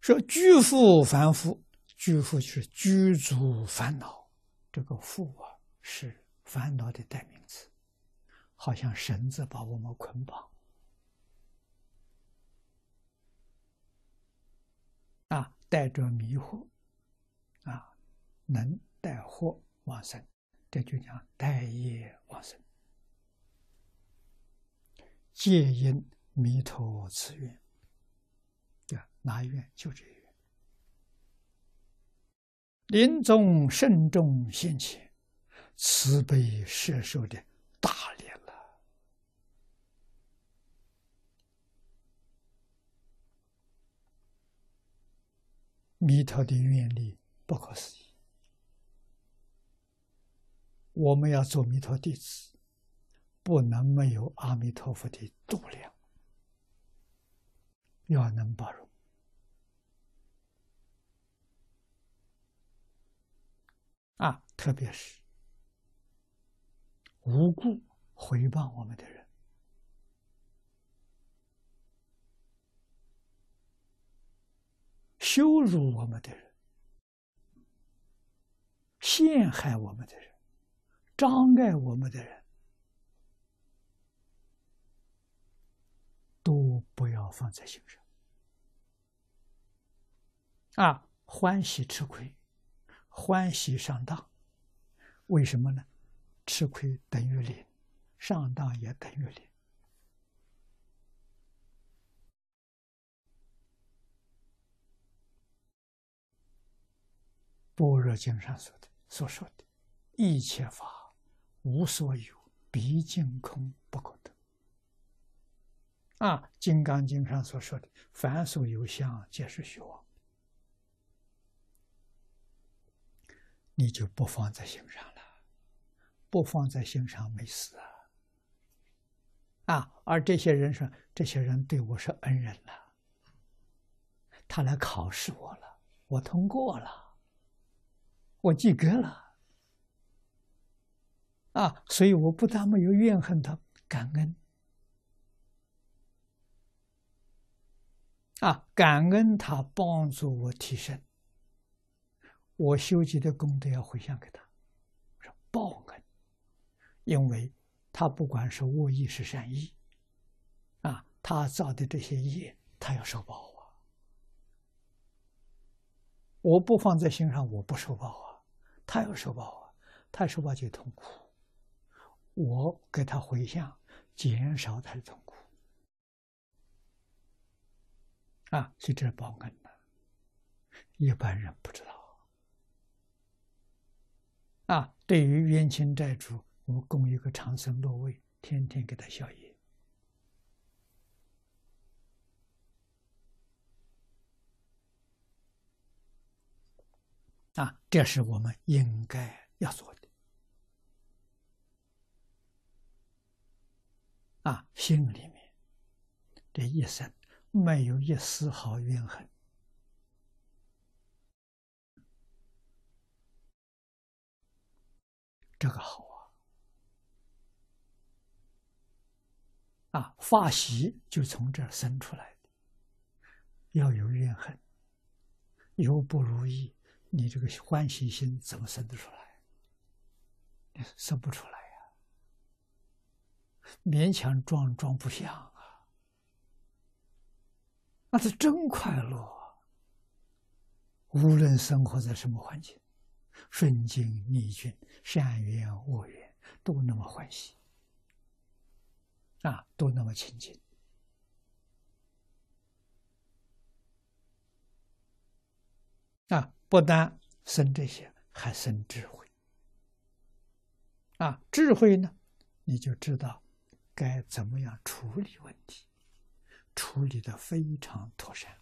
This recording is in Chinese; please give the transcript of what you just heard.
说居富凡夫，居富是居住烦恼，这个富啊是烦恼的代名词，好像绳子把我们捆绑，啊，带着迷惑，啊，能带惑往生，这就叫带业往生。戒因弥陀慈愿，哪一？愿就这一愿。临终慎重现前，慈悲摄受的大力了。弥陀的愿力不可思议，我们要做弥陀弟子。不能没有阿弥陀佛的度量，要能包容啊！特别是无故回报我们的人，羞辱我们的人，陷害我们的人，障碍我们的人。都不要放在心上啊！欢喜吃亏，欢喜上当，为什么呢？吃亏等于零，上当也等于零。般若经上说的所说的，一切法无所有，毕竟空，不可得。啊，《金刚经》上所说的“凡所有相，皆是虚妄”，你就不放在心上了，不放在心上没事啊。啊，而这些人说，这些人对我是恩人了，他来考试我了，我通过了，我及格了，啊，所以我不但没有怨恨他，感恩。啊，感恩他帮助我提升，我修集的功德要回向给他，说报恩，因为他不管是恶意是善意，啊，他造的这些业，他要受报啊。我不放在心上，我不受报啊，他要受报啊，他受报就痛苦，我给他回向，减少他的痛苦。啊，所以这是报恩的，一般人不知道。啊，对于冤亲债主，我们供一个长生落位，天天给他消业。啊，这是我们应该要做的。啊，心里面这一生。没有一丝毫怨恨，这个好啊！啊，发喜就从这儿生出来的。要有怨恨，有不如意，你这个欢喜心怎么生得出来？生不出来呀，勉强装装不像啊。那是真快乐啊，无论生活在什么环境，顺境逆境，善缘恶缘，都那么欢喜，啊，都那么亲近，啊，不但生这些，还生智慧，啊，智慧呢，你就知道该怎么样处理问题。处理的非常妥善。